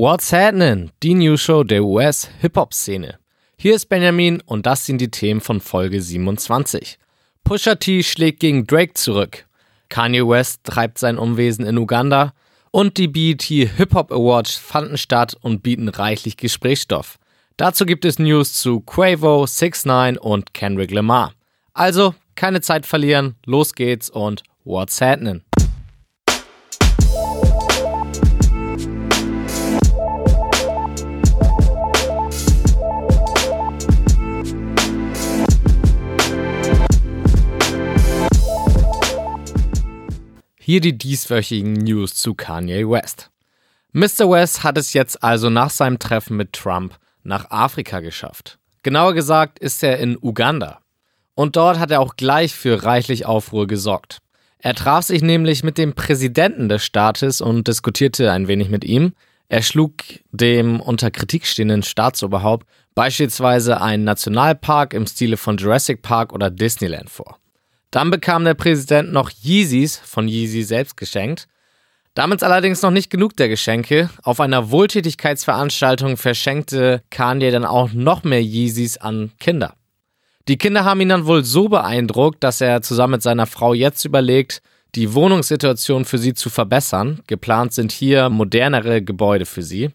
What's Happening? Die News Show der US-Hip-Hop-Szene. Hier ist Benjamin und das sind die Themen von Folge 27. Pusha T schlägt gegen Drake zurück. Kanye West treibt sein Umwesen in Uganda und die BET Hip Hop Awards fanden statt und bieten reichlich Gesprächsstoff. Dazu gibt es News zu Quavo, 6 9 und Kendrick Lamar. Also, keine Zeit verlieren, los geht's und what's happening? Hier die dieswöchigen News zu Kanye West. Mr. West hat es jetzt also nach seinem Treffen mit Trump nach Afrika geschafft. Genauer gesagt ist er in Uganda. Und dort hat er auch gleich für reichlich Aufruhr gesorgt. Er traf sich nämlich mit dem Präsidenten des Staates und diskutierte ein wenig mit ihm. Er schlug dem unter Kritik stehenden Staatsoberhaupt beispielsweise einen Nationalpark im Stile von Jurassic Park oder Disneyland vor. Dann bekam der Präsident noch Yeezys von Yeezy selbst geschenkt. Damit allerdings noch nicht genug der Geschenke. Auf einer Wohltätigkeitsveranstaltung verschenkte Kanye dann auch noch mehr Yeezys an Kinder. Die Kinder haben ihn dann wohl so beeindruckt, dass er zusammen mit seiner Frau jetzt überlegt, die Wohnungssituation für sie zu verbessern. Geplant sind hier modernere Gebäude für sie.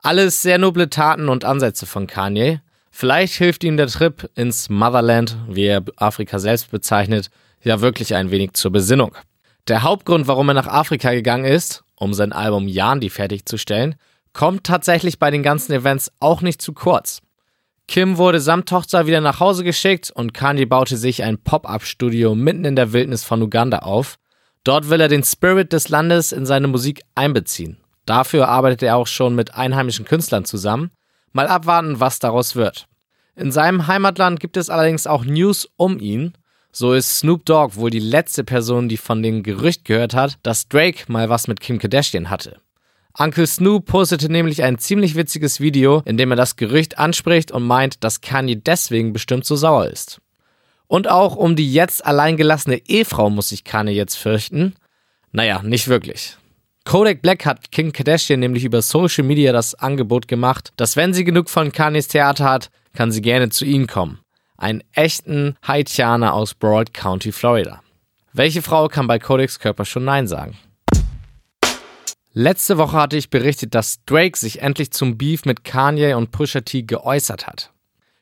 Alles sehr noble Taten und Ansätze von Kanye. Vielleicht hilft ihm der Trip ins Motherland, wie er Afrika selbst bezeichnet, ja wirklich ein wenig zur Besinnung. Der Hauptgrund, warum er nach Afrika gegangen ist, um sein Album Yandi fertigzustellen, kommt tatsächlich bei den ganzen Events auch nicht zu kurz. Kim wurde samt Tochter wieder nach Hause geschickt und Kanye baute sich ein Pop-up-Studio mitten in der Wildnis von Uganda auf. Dort will er den Spirit des Landes in seine Musik einbeziehen. Dafür arbeitet er auch schon mit einheimischen Künstlern zusammen. Mal abwarten, was daraus wird. In seinem Heimatland gibt es allerdings auch News um ihn. So ist Snoop Dogg wohl die letzte Person, die von dem Gerücht gehört hat, dass Drake mal was mit Kim Kardashian hatte. Uncle Snoop postete nämlich ein ziemlich witziges Video, in dem er das Gerücht anspricht und meint, dass Kanye deswegen bestimmt so sauer ist. Und auch um die jetzt alleingelassene Ehefrau muss sich Kanye jetzt fürchten. Naja, nicht wirklich. Kodak Black hat Kim Kardashian nämlich über Social Media das Angebot gemacht, dass wenn sie genug von Kanyes Theater hat, kann sie gerne zu Ihnen kommen. Einen echten Haitianer aus Broad County, Florida. Welche Frau kann bei Codex Körper schon Nein sagen? Letzte Woche hatte ich berichtet, dass Drake sich endlich zum Beef mit Kanye und Pusha T geäußert hat.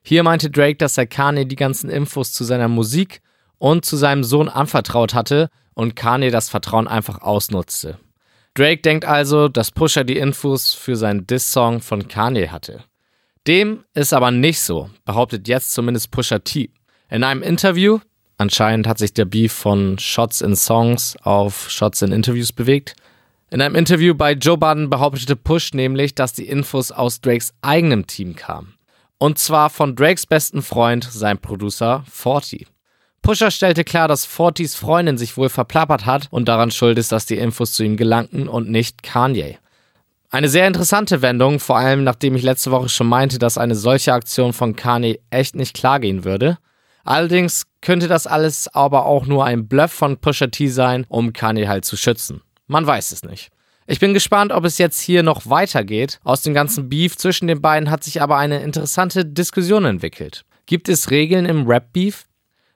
Hier meinte Drake, dass er Kanye die ganzen Infos zu seiner Musik und zu seinem Sohn anvertraut hatte und Kanye das Vertrauen einfach ausnutzte. Drake denkt also, dass Pusha die Infos für seinen Diss-Song von Kanye hatte. Dem ist aber nicht so, behauptet jetzt zumindest Pusha T. In einem Interview, anscheinend hat sich der Beef von Shots in Songs auf Shots in Interviews bewegt. In einem Interview bei Joe Budden behauptete Push nämlich, dass die Infos aus Drakes eigenem Team kamen. Und zwar von Drakes besten Freund, sein Producer Forty. Pusher stellte klar, dass Fortys Freundin sich wohl verplappert hat und daran schuld ist, dass die Infos zu ihm gelangten und nicht Kanye. Eine sehr interessante Wendung, vor allem nachdem ich letzte Woche schon meinte, dass eine solche Aktion von Kanye echt nicht klar gehen würde. Allerdings könnte das alles aber auch nur ein Bluff von Pusha T sein, um Kanye halt zu schützen. Man weiß es nicht. Ich bin gespannt, ob es jetzt hier noch weitergeht. Aus dem ganzen Beef zwischen den beiden hat sich aber eine interessante Diskussion entwickelt. Gibt es Regeln im Rap-Beef?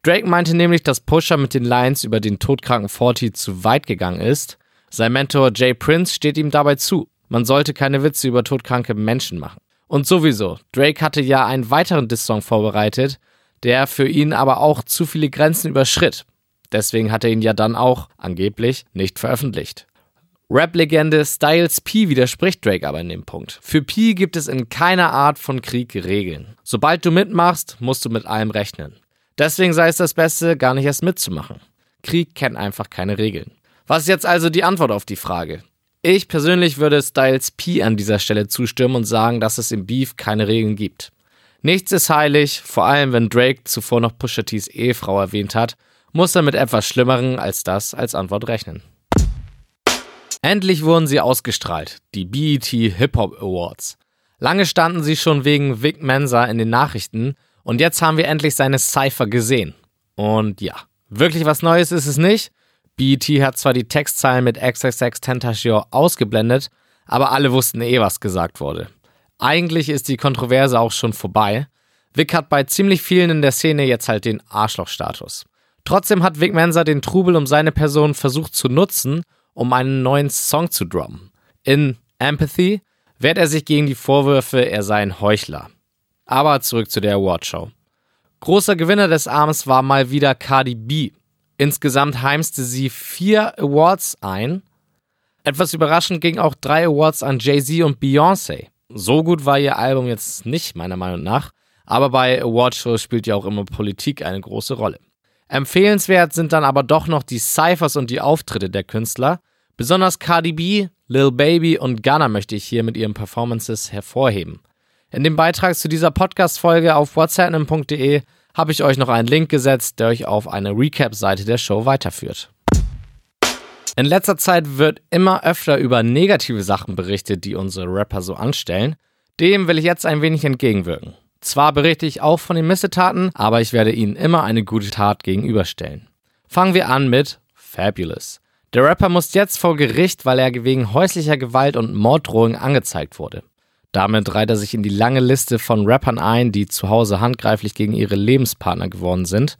Drake meinte nämlich, dass Pusha mit den Lines über den todkranken Forty zu weit gegangen ist. Sein Mentor Jay Prince steht ihm dabei zu. Man sollte keine Witze über todkranke Menschen machen. Und sowieso, Drake hatte ja einen weiteren Diss-Song vorbereitet, der für ihn aber auch zu viele Grenzen überschritt. Deswegen hat er ihn ja dann auch, angeblich, nicht veröffentlicht. Rap-Legende Styles P widerspricht Drake aber in dem Punkt. Für P gibt es in keiner Art von Krieg Regeln. Sobald du mitmachst, musst du mit allem rechnen. Deswegen sei es das Beste, gar nicht erst mitzumachen. Krieg kennt einfach keine Regeln. Was ist jetzt also die Antwort auf die Frage? Ich persönlich würde Styles P an dieser Stelle zustimmen und sagen, dass es im Beef keine Regeln gibt. Nichts ist heilig, vor allem wenn Drake zuvor noch Pusha T's Ehefrau erwähnt hat, muss er mit etwas Schlimmeren als das als Antwort rechnen. Endlich wurden sie ausgestrahlt, die BET Hip Hop Awards. Lange standen sie schon wegen Vic Mensa in den Nachrichten und jetzt haben wir endlich seine Cypher gesehen. Und ja, wirklich was Neues ist es nicht, BET hat zwar die Textzeilen mit XXX Tentacion ausgeblendet, Aber alle wussten eh, was gesagt wurde. Eigentlich ist die Kontroverse auch schon vorbei. Vic hat bei ziemlich vielen in der Szene jetzt halt den Arschlochstatus. Trotzdem hat Vic Mensa den Trubel um seine Person versucht zu nutzen, um einen neuen Song zu droppen. In Empathy wehrt er sich gegen die Vorwürfe, er sei ein Heuchler. Aber zurück zu der Awardshow. Großer Gewinner des Abends war mal wieder Cardi B. Insgesamt heimste sie vier Awards ein. Etwas überraschend ging auch drei Awards an Jay-Z und Beyoncé. So gut war ihr Album jetzt nicht, meiner Meinung nach, aber bei Awardshows spielt ja auch immer Politik eine große Rolle. Empfehlenswert sind dann aber doch noch die Cyphers und die Auftritte der Künstler. Besonders Cardi B, Lil Baby und Gunna möchte ich hier mit ihren Performances hervorheben. In dem Beitrag zu dieser Podcast-Folge auf whatsapp.de habe ich euch noch einen Link gesetzt, der euch auf eine Recap-Seite der Show weiterführt. In letzter Zeit wird immer öfter über negative Sachen berichtet, die unsere Rapper so anstellen. Dem will ich jetzt ein wenig entgegenwirken. Zwar berichte ich auch von den Missetaten, aber ich werde ihnen immer eine gute Tat gegenüberstellen. Fangen wir an mit Fabulous. Der Rapper muss jetzt vor Gericht, weil er wegen häuslicher Gewalt und Morddrohungen angezeigt wurde. Damit reiht er sich in die lange Liste von Rappern ein, die zu Hause handgreiflich gegen ihre Lebenspartner geworden sind.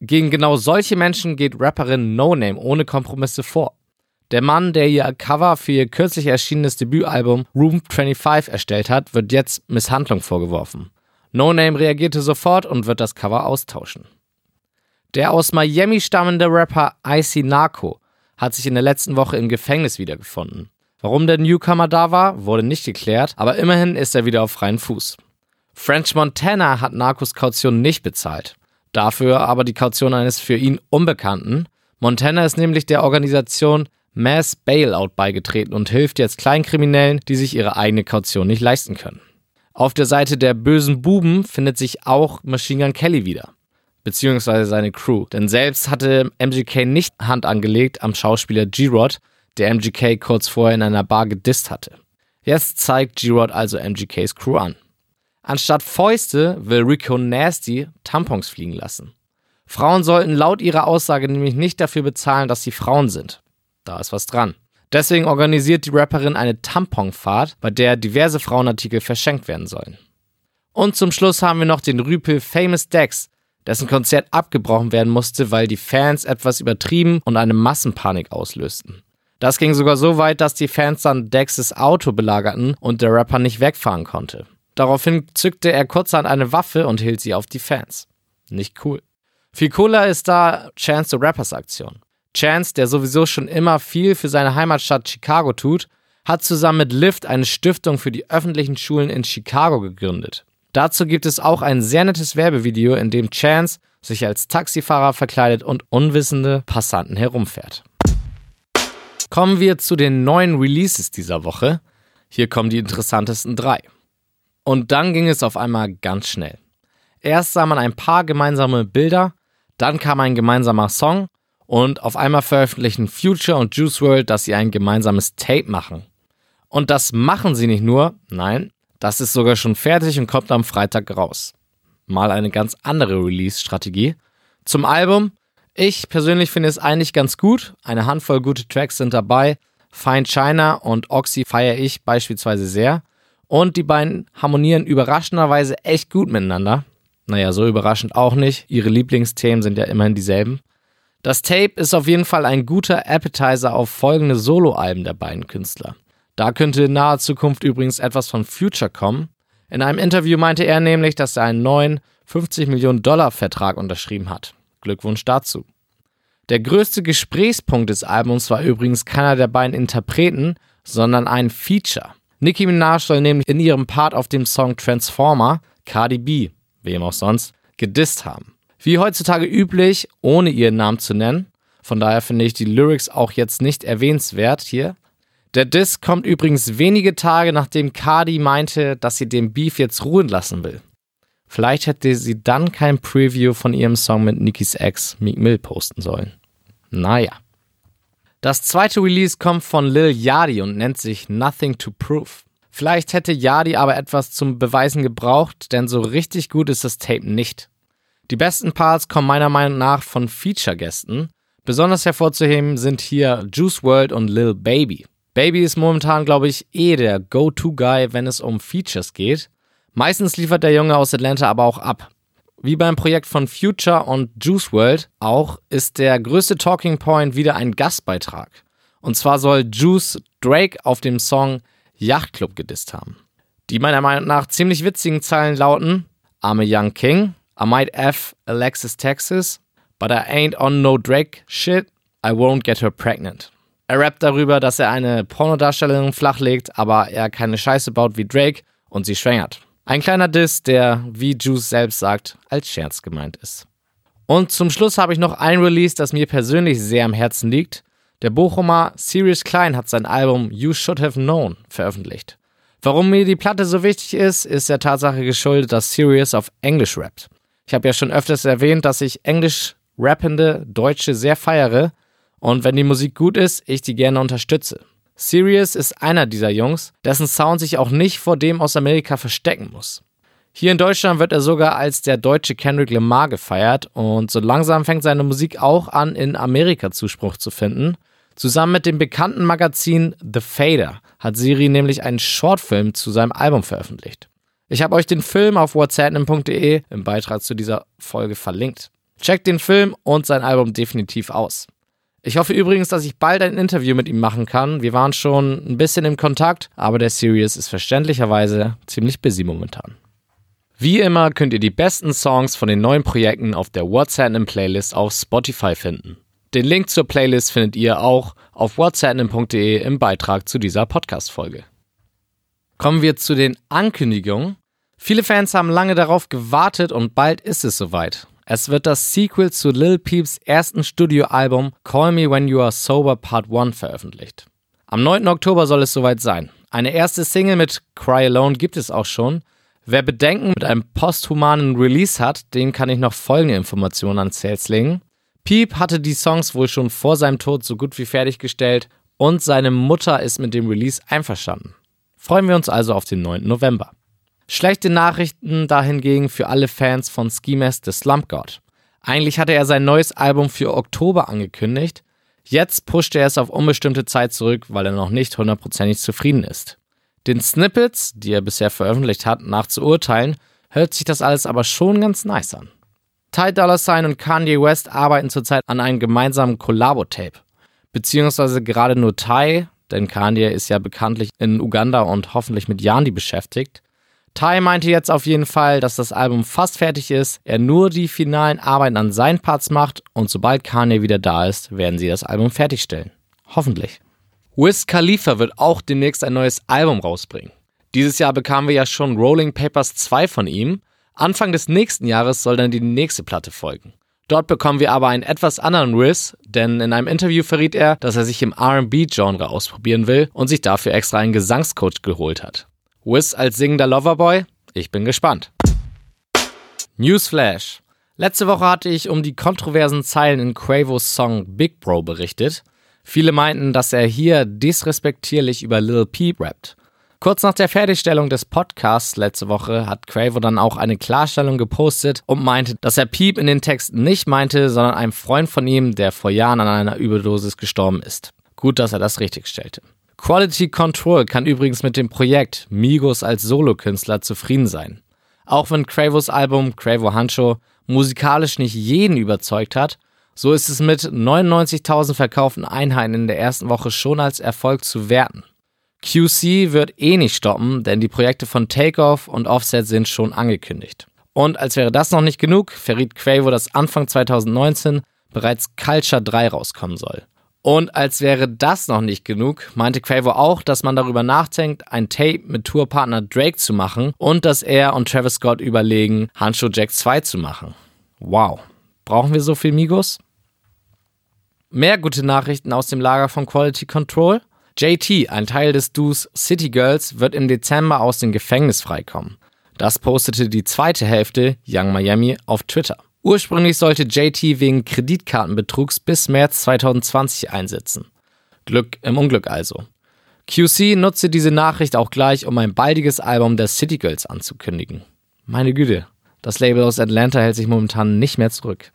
Gegen genau solche Menschen geht Rapperin No Name ohne Kompromisse vor. Der Mann, der ihr Cover für ihr kürzlich erschienenes Debütalbum Room 25 erstellt hat, wird jetzt Misshandlung vorgeworfen. No Name reagierte sofort und wird das Cover austauschen. Der aus Miami stammende Rapper Icy Narco hat sich in der letzten Woche im Gefängnis wiedergefunden. Warum der Newcomer da war, wurde nicht geklärt, aber immerhin ist er wieder auf freien Fuß. French Montana hat Narcos Kaution nicht bezahlt. Dafür aber die Kaution eines für ihn Unbekannten. Montana ist nämlich der Organisation Mass Bailout beigetreten und hilft jetzt Kleinkriminellen, die sich ihre eigene Kaution nicht leisten können. Auf der Seite der bösen Buben findet sich auch Machine Gun Kelly wieder beziehungsweise seine Crew. Denn selbst hatte MGK nicht Hand angelegt am Schauspieler G-Rod, der MGK kurz vorher in einer Bar gedisst hatte. Jetzt zeigt G-Rod also MGKs Crew an. Anstatt Fäuste will Rico Nasty Tampons fliegen lassen. Frauen sollten laut ihrer Aussage nämlich nicht dafür bezahlen, dass sie Frauen sind. Da ist was dran. Deswegen organisiert die Rapperin eine Tamponfahrt, bei der diverse Frauenartikel verschenkt werden sollen. Und zum Schluss haben wir noch den Rüpel Famous Dex, dessen Konzert abgebrochen werden musste, weil die Fans etwas übertrieben und eine Massenpanik auslösten. Das ging sogar so weit, dass die Fans dann Dexes Auto belagerten und der Rapper nicht wegfahren konnte. Daraufhin zückte er kurzerhand eine Waffe und hielt sie auf die Fans. Nicht cool. Viel cooler ist da Chance the Rappers Aktion. Chance, der sowieso schon immer viel für seine Heimatstadt Chicago tut, hat zusammen mit Lyft eine Stiftung für die öffentlichen Schulen in Chicago gegründet. Dazu gibt es auch ein sehr nettes Werbevideo, in dem Chance sich als Taxifahrer verkleidet und unwissende Passanten herumfährt. Kommen wir zu den neuen Releases dieser Woche. Hier kommen die interessantesten drei. Und dann ging es auf einmal ganz schnell. Erst sah man ein paar gemeinsame Bilder, dann kam ein gemeinsamer Song und auf einmal veröffentlichen Future und Juice World, dass sie ein gemeinsames Tape machen. Und das machen sie nicht nur, nein, das ist sogar schon fertig und kommt am Freitag raus. Mal eine ganz andere Release-Strategie. Zum Album. Ich persönlich finde es eigentlich ganz gut. Eine Handvoll gute Tracks sind dabei. Fine China und Oxy feiere ich beispielsweise sehr. Und die beiden harmonieren überraschenderweise echt gut miteinander. Naja, so überraschend auch nicht. Ihre Lieblingsthemen sind ja immerhin dieselben. Das Tape ist auf jeden Fall ein guter Appetizer auf folgende Soloalben der beiden Künstler. Da könnte in naher Zukunft übrigens etwas von Future kommen. In einem Interview meinte er nämlich, dass er einen neuen 50 Millionen Dollar Vertrag unterschrieben hat. Glückwunsch dazu. Der größte Gesprächspunkt des Albums war übrigens keiner der beiden Interpreten, sondern ein Feature. Nicki Minaj soll nämlich in ihrem Part auf dem Song Transformer Cardi B, wem auch sonst, gedisst haben. Wie heutzutage üblich, ohne ihren Namen zu nennen. Von daher finde ich die Lyrics auch jetzt nicht erwähnenswert hier. Der Diss kommt übrigens wenige Tage nachdem Cardi meinte, dass sie den Beef jetzt ruhen lassen will. Vielleicht hätte sie dann kein Preview von ihrem Song mit Nikis Ex Meek Mill posten sollen. Naja. Das zweite Release kommt von Lil Yadi und nennt sich Nothing to Prove. Vielleicht hätte Yadi aber etwas zum Beweisen gebraucht, denn so richtig gut ist das Tape nicht. Die besten Parts kommen meiner Meinung nach von Feature-Gästen. Besonders hervorzuheben sind hier Juice World und Lil Baby. Baby ist momentan, glaube ich, eh der Go-To-Guy, wenn es um Features geht. Meistens liefert der Junge aus Atlanta aber auch ab. Wie beim Projekt von Future und Juice World auch ist der größte Talking Point wieder ein Gastbeitrag. Und zwar soll Juice Drake auf dem Song Yacht Club gedisst haben. Die meiner Meinung nach ziemlich witzigen Zeilen lauten: I'm a young king, I might F Alexis Texas, but I ain't on no Drake shit, I won't get her pregnant. Er rappt darüber, dass er eine Pornodarstellerin flachlegt, aber er keine Scheiße baut wie Drake und sie schwängert. Ein kleiner Diss, der, wie Juice selbst sagt, als Scherz gemeint ist. Und zum Schluss habe ich noch ein Release, das mir persönlich sehr am Herzen liegt. Der Bochumer Sirius Klein hat sein Album You Should Have Known veröffentlicht. Warum mir die Platte so wichtig ist, ist der Tatsache geschuldet, dass Sirius auf Englisch rappt. Ich habe ja schon öfters erwähnt, dass ich englisch rappende Deutsche sehr feiere und wenn die Musik gut ist, ich die gerne unterstütze. Sirius ist einer dieser Jungs, dessen Sound sich auch nicht vor dem aus Amerika verstecken muss. Hier in Deutschland wird er sogar als der deutsche Kendrick Lamar gefeiert und so langsam fängt seine Musik auch an, in Amerika Zuspruch zu finden. Zusammen mit dem bekannten Magazin The Fader hat Siri nämlich einen Shortfilm zu seinem Album veröffentlicht. Ich habe euch den Film auf whatsapp.de im Beitrag zu dieser Folge verlinkt. Checkt den Film und sein Album definitiv aus. Ich hoffe übrigens, dass ich bald ein Interview mit ihm machen kann. Wir waren schon ein bisschen im Kontakt, aber der Sirius ist verständlicherweise ziemlich busy momentan. Wie immer könnt ihr die besten Songs von den neuen Projekten auf der WhatsApp Playlist auf Spotify finden. Den Link zur Playlist findet ihr auch auf whatsapp.de im Beitrag zu dieser Podcast-Folge. Kommen wir zu den Ankündigungen. Viele Fans haben lange darauf gewartet und bald ist es soweit. Es wird das Sequel zu Lil Peeps ersten Studioalbum Call Me When You Are Sober Part 1 veröffentlicht. Am 9. Oktober soll es soweit sein. Eine erste Single mit Cry Alone gibt es auch schon. Wer Bedenken mit einem posthumanen Release hat, den kann ich noch folgende Informationen ans Herz legen. Peep hatte die Songs wohl schon vor seinem Tod so gut wie fertiggestellt und seine Mutter ist mit dem Release einverstanden. Freuen wir uns also auf den 9. November. Schlechte Nachrichten dahingegen für alle Fans von Ski Mask The Slump God. Eigentlich hatte er sein neues Album für Oktober angekündigt. Jetzt pusht er es auf unbestimmte Zeit zurück, weil er noch nicht hundertprozentig zufrieden ist. Den Snippets, die er bisher veröffentlicht hat, nach zu urteilen, hört sich das alles aber schon ganz nice an. Ty Dolla Sign und Kanye West arbeiten zurzeit an einem gemeinsamen Collabo-Tape. Beziehungsweise gerade nur Ty, denn Kanye ist ja bekanntlich in Uganda und hoffentlich mit Yandi beschäftigt. Ty meinte jetzt auf jeden Fall, dass das Album fast fertig ist, er nur die finalen Arbeiten an seinen Parts macht und sobald Kanye wieder da ist, werden sie das Album fertigstellen. Hoffentlich. Wiz Khalifa wird auch demnächst ein neues Album rausbringen. Dieses Jahr bekamen wir ja schon Rolling Papers 2 von ihm. Anfang des nächsten Jahres soll dann die nächste Platte folgen. Dort bekommen wir aber einen etwas anderen Wiz, denn in einem Interview verriet er, dass er sich im RB-Genre ausprobieren will und sich dafür extra einen Gesangscoach geholt hat. Wiz als singender Loverboy? Ich bin gespannt. Newsflash. Letzte Woche hatte ich um die kontroversen Zeilen in Quavos Song Big Bro berichtet. Viele meinten, dass er hier disrespektierlich über Lil Peep rappt. Kurz nach der Fertigstellung des Podcasts letzte Woche hat Quavo dann auch eine Klarstellung gepostet und meinte, dass er Peep in den Text nicht meinte, sondern einem Freund von ihm, der vor Jahren an einer Überdosis gestorben ist. Gut, dass er das richtig stellte. Quality Control kann übrigens mit dem Projekt Migos als Solokünstler zufrieden sein. Auch wenn Quavos Album Quavo Hancho musikalisch nicht jeden überzeugt hat, so ist es mit 99.000 verkauften Einheiten in der ersten Woche schon als Erfolg zu werten. QC wird eh nicht stoppen, denn die Projekte von Takeoff und Offset sind schon angekündigt. Und als wäre das noch nicht genug, verriet Quavo, dass Anfang 2019 bereits Culture 3 rauskommen soll. Und als wäre das noch nicht genug, meinte Quavo auch, dass man darüber nachdenkt, ein Tape mit Tourpartner Drake zu machen und dass er und Travis Scott überlegen, Handshow Jack 2 zu machen. Wow. Brauchen wir so viel Migos? Mehr gute Nachrichten aus dem Lager von Quality Control. JT, ein Teil des Duos City Girls, wird im Dezember aus dem Gefängnis freikommen. Das postete die zweite Hälfte Young Miami auf Twitter. Ursprünglich sollte JT wegen Kreditkartenbetrugs bis März 2020 einsetzen. Glück im Unglück also. QC nutzte diese Nachricht auch gleich, um ein baldiges Album der City Girls anzukündigen. Meine Güte, das Label aus Atlanta hält sich momentan nicht mehr zurück.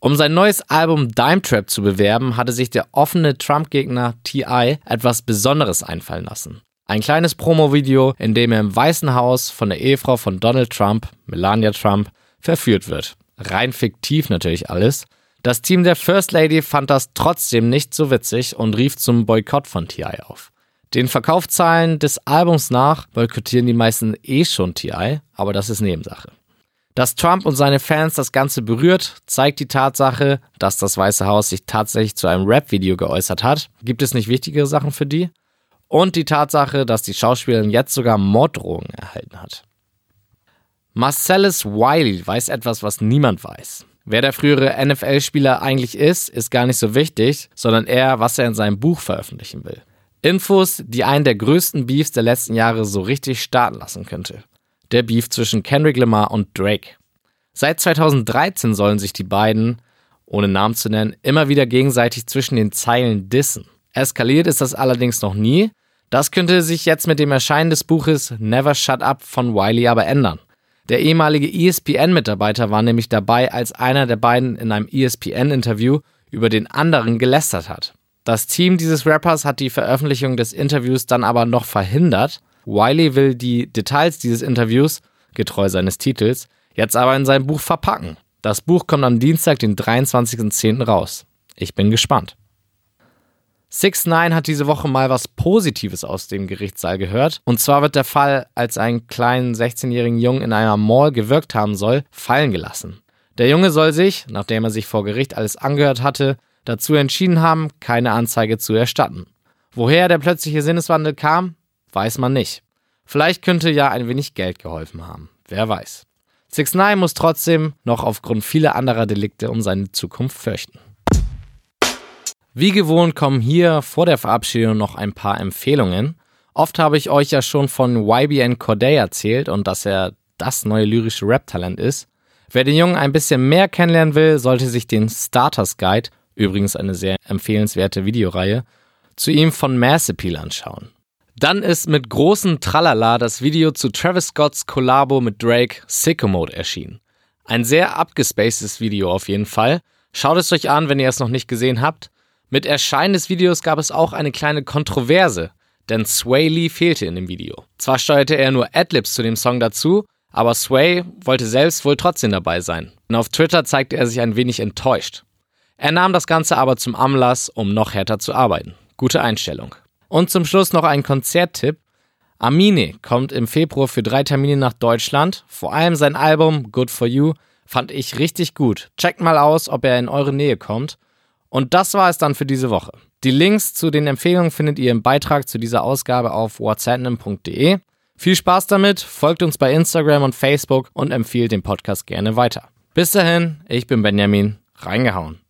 Um sein neues Album Dime Trap zu bewerben, hatte sich der offene Trump-Gegner T.I. etwas Besonderes einfallen lassen. Ein kleines Promo-Video, in dem er im Weißen Haus von der Ehefrau von Donald Trump, Melania Trump, verführt wird. Rein fiktiv natürlich alles. Das Team der First Lady fand das trotzdem nicht so witzig und rief zum Boykott von T.I. auf. Den Verkaufszahlen des Albums nach boykottieren die meisten eh schon T.I., aber das ist Nebensache. Dass Trump und seine Fans das Ganze berührt, zeigt die Tatsache, dass das Weiße Haus sich tatsächlich zu einem Rap-Video geäußert hat. Gibt es nicht wichtigere Sachen für die? Und die Tatsache, dass die Schauspielerin jetzt sogar Morddrohungen erhalten hat. Marcellus Wiley weiß etwas, was niemand weiß. Wer der frühere NFL-Spieler eigentlich ist, ist gar nicht so wichtig, sondern eher, was er in seinem Buch veröffentlichen will. Infos, die einen der größten Beefs der letzten Jahre so richtig starten lassen könnte der Beef zwischen Kendrick Lamar und Drake. Seit 2013 sollen sich die beiden, ohne Namen zu nennen, immer wieder gegenseitig zwischen den Zeilen dissen. Eskaliert ist das allerdings noch nie. Das könnte sich jetzt mit dem Erscheinen des Buches Never Shut Up von Wiley aber ändern. Der ehemalige ESPN-Mitarbeiter war nämlich dabei, als einer der beiden in einem ESPN-Interview über den anderen gelästert hat. Das Team dieses Rappers hat die Veröffentlichung des Interviews dann aber noch verhindert Wiley will die Details dieses Interviews, getreu seines Titels, jetzt aber in sein Buch verpacken. Das Buch kommt am Dienstag, den 23.10. raus. Ich bin gespannt. 6 9 hat diese Woche mal was Positives aus dem Gerichtssaal gehört. Und zwar wird der Fall, als ein kleinen 16-jährigen Jungen in einer Mall gewirkt haben soll, fallen gelassen. Der Junge soll sich, nachdem er sich vor Gericht alles angehört hatte, dazu entschieden haben, keine Anzeige zu erstatten. Woher der plötzliche Sinneswandel kam, Weiß man nicht. Vielleicht könnte ja ein wenig Geld geholfen haben. Wer weiß. 6 9 muss trotzdem noch aufgrund vieler anderer Delikte um seine Zukunft fürchten. Wie gewohnt kommen hier vor der Verabschiedung noch ein paar Empfehlungen. Oft habe ich euch ja schon von YBN Corday erzählt und dass er das neue lyrische Rap-Talent ist. Wer den Jungen ein bisschen mehr kennenlernen will, sollte sich den Starters Guide, übrigens eine sehr empfehlenswerte Videoreihe, zu ihm von Mass Appeal anschauen. Dann ist mit großem Tralala das Video zu Travis Scotts Kollabo mit Drake Sicko Mode erschienen. Ein sehr abgespacedes Video auf jeden Fall. Schaut es euch an, wenn ihr es noch nicht gesehen habt. Mit Erscheinen des Videos gab es auch eine kleine Kontroverse, denn Sway Lee fehlte in dem Video. Zwar steuerte er nur Adlibs zu dem Song dazu, aber Sway wollte selbst wohl trotzdem dabei sein. Und auf Twitter zeigte er sich ein wenig enttäuscht. Er nahm das Ganze aber zum Anlass, um noch härter zu arbeiten. Gute Einstellung. Und zum Schluss noch ein Konzerttipp. Amine kommt im Februar für drei Termine nach Deutschland. Vor allem sein Album Good For You fand ich richtig gut. Checkt mal aus, ob er in eure Nähe kommt. Und das war es dann für diese Woche. Die Links zu den Empfehlungen findet ihr im Beitrag zu dieser Ausgabe auf whatsapp.de. Viel Spaß damit, folgt uns bei Instagram und Facebook und empfiehlt den Podcast gerne weiter. Bis dahin, ich bin Benjamin, reingehauen.